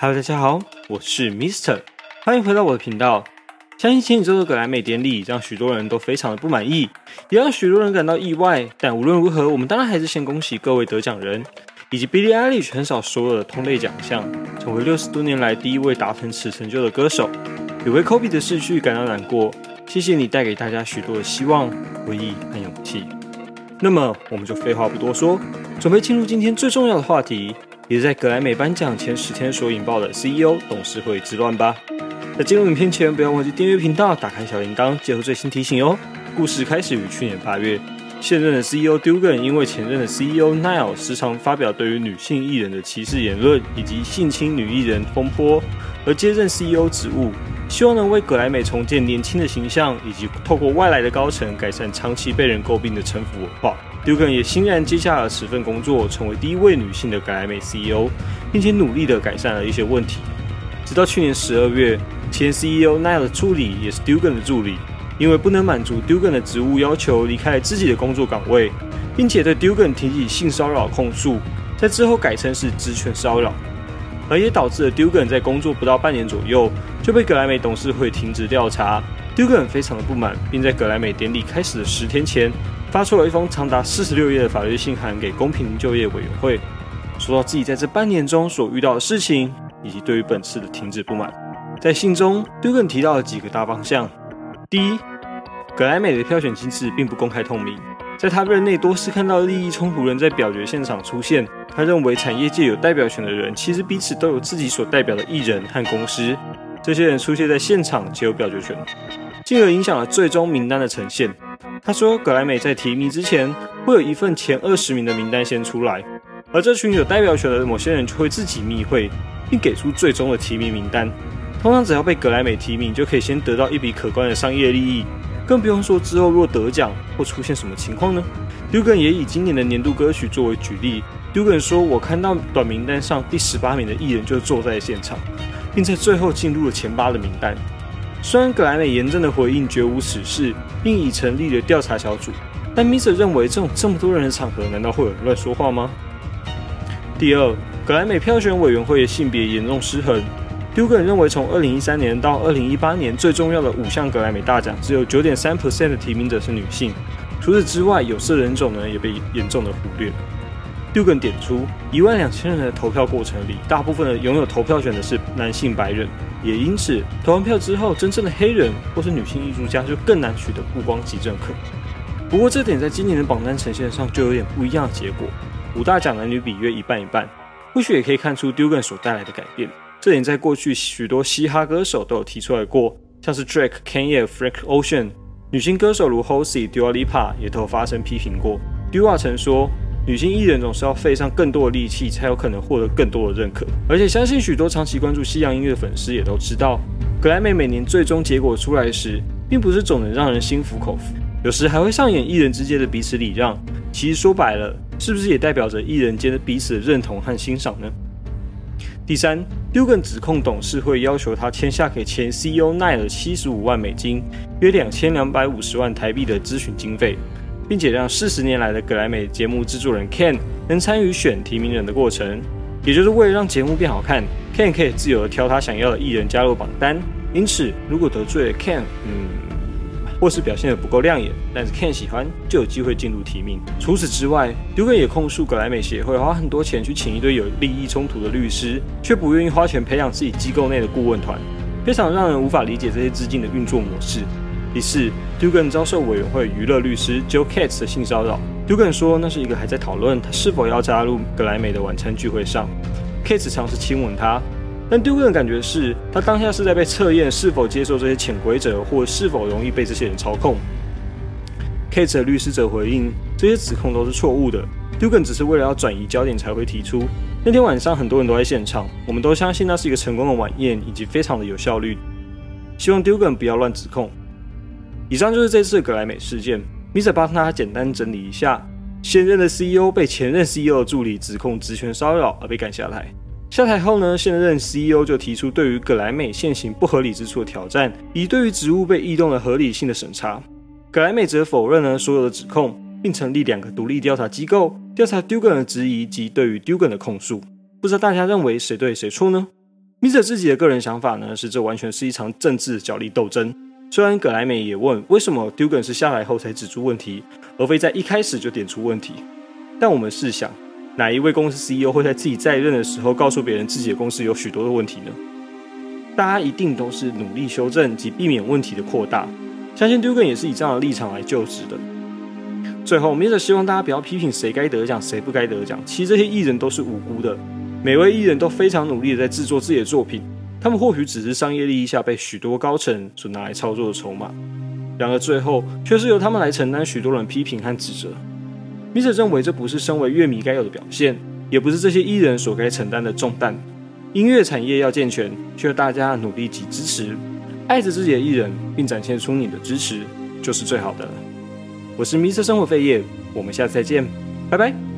Hello，大家好，我是 Mister，欢迎回到我的频道。相信前几周的格莱美典礼让许多人都非常的不满意，也让许多人感到意外。但无论如何，我们当然还是先恭喜各位得奖人，以及 Billie Eilish 横扫所有的同类奖项，成为六十多年来第一位达成此成就的歌手。也为 Kobe 的逝去感到难过。谢谢你带给大家许多的希望、回忆和勇气。那么，我们就废话不多说，准备进入今天最重要的话题，也是在格莱美颁奖前十天所引爆的 CEO 董事会之乱吧。在进入影片前，不要忘记订阅频道、打开小铃铛，接收最新提醒哦。故事开始于去年八月，现任的 CEO Dugan 因为前任的 CEO Niall 时常发表对于女性艺人的歧视言论以及性侵女艺人风波，而接任 CEO 职务。希望能为格莱美重建年轻的形象，以及透过外来的高层改善长期被人诟病的城府文化。Dugan 也欣然接下了此份工作，成为第一位女性的格莱美 CEO，并且努力的改善了一些问题。直到去年十二月，前 CEO Niall 的助理也是 Dugan 的助理，因为不能满足 Dugan 的职务要求，离开了自己的工作岗位，并且对 Dugan 提起性骚扰控诉，在之后改称是职权骚扰。而也导致了 Duggan 在工作不到半年左右就被格莱美董事会停职调查。，Duggan 非常的不满，并在格莱美典礼开始的十天前发出了一封长达四十六页的法律信函给公平就业委员会，说到自己在这半年中所遇到的事情，以及对于本次的停职不满。在信中，Duggan 提到了几个大方向：第一，格莱美的票选机制并不公开透明。在他任内，多次看到利益冲突人在表决现场出现。他认为，产业界有代表权的人，其实彼此都有自己所代表的艺人和公司。这些人出现在现场，就有表决权，进而影响了最终名单的呈现。他说，格莱美在提名之前，会有一份前二十名的名单先出来，而这群有代表权的某些人就会自己密会，并给出最终的提名名单。通常，只要被格莱美提名，就可以先得到一笔可观的商业利益。更不用说之后若得奖或出现什么情况呢？Dugan 也以今年的年度歌曲作为举例。Dugan 说：“我看到短名单上第十八名的艺人就坐在现场，并在最后进入了前八的名单。”虽然格莱美严正的回应绝无此事，并已成立了调查小组，但 Mr 认为这种这么多人的场合，难道会有人乱说话吗？第二，格莱美票选委员会的性别严重失衡。Dugan 认为，从二零一三年到二零一八年，最重要的五项格莱美大奖，只有九点三 percent 的提名者是女性。除此之外，有色人种呢也被严重的忽略。Dugan 点出，一万两千人的投票过程里，大部分的拥有投票权的是男性白人，也因此投完票之后，真正的黑人或是女性艺术家就更难取得曝光及认可。不过，这点在今年的榜单呈现上就有点不一样的结果，五大奖男女比约一半一半，或许也可以看出 Dugan 所带来的改变。这点在过去许多嘻哈歌手都有提出来过，像是 Drake、Kanye、Frank Ocean，女性歌手如 Halsey、Dua Lipa 也都有发声批评过。Dua 曾说，女性艺人总是要费上更多的力气，才有可能获得更多的认可。而且相信许多长期关注西洋音乐的粉丝也都知道，格莱美每年最终结果出来时，并不是总能让人心服口服，有时还会上演艺人之间的彼此礼让。其实说白了，是不是也代表着艺人间的彼此的认同和欣赏呢？第三，Dugan 指控董事会要求他签下给前 CEO 奈尔七十五万美金，约两千两百五十万台币的咨询经费，并且让四十年来的格莱美节目制作人 Ken 能参与选提名人的过程，也就是为了让节目变好看，Ken 可以自由的挑他想要的艺人加入榜单。因此，如果得罪了 Ken，嗯。或是表现的不够亮眼，但是 Ken 喜欢就有机会进入提名。除此之外，Dugan 也控诉格莱美协会花很多钱去请一堆有利益冲突的律师，却不愿意花钱培养自己机构内的顾问团，非常让人无法理解这些资金的运作模式。第四，Dugan 遭受委员会娱乐律师 Joe Katz 的性骚扰。Dugan 说那是一个还在讨论他是否要加入格莱美的晚餐聚会上，Katz 尝试亲吻他。但 Dugan 的感觉是他当下是在被测验是否接受这些潜规则，或是否容易被这些人操控。Kate 的律师则回应，这些指控都是错误的。Dugan 只是为了要转移焦点才会提出。那天晚上很多人都在现场，我们都相信那是一个成功的晚宴，以及非常的有效率。希望 Dugan 不要乱指控。以上就是这次格莱美事件。Mr. 帮他简单整理一下：现任的 CEO 被前任 CEO 的助理指控职权骚扰而被赶下台。下台后呢，现任 CEO 就提出对于葛莱美现行不合理之处的挑战，以对于职务被异动的合理性的审查。葛莱美则否认了所有的指控，并成立两个独立调查机构调查 Dugan 的质疑及对于 Dugan 的控诉。不知道大家认为谁对谁错呢？Mr 自己的个人想法呢，是这完全是一场政治角力斗争。虽然葛莱美也问为什么 Dugan 是下来后才指出问题，而非在一开始就点出问题，但我们试想，哪一位公司 CEO 会在自己在任的时候告诉别人自己的公司有许多的问题呢？大家一定都是努力修正及避免问题的扩大。相信 Dugan 也是以这样的立场来就职的。最后，Mr 希望大家不要批评谁该得奖，谁不该得奖。其实这些艺人都是无辜的。每位艺人都非常努力的在制作自己的作品，他们或许只是商业利益下被许多高层所拿来操作的筹码，然而最后却是由他们来承担许多人批评和指责。Mr 认为这不是身为乐迷该有的表现，也不是这些艺人所该承担的重担。音乐产业要健全，需要大家努力及支持，爱着自己的艺人，并展现出你的支持，就是最好的。我是 Mr 生活费业，我们下次再见，拜拜。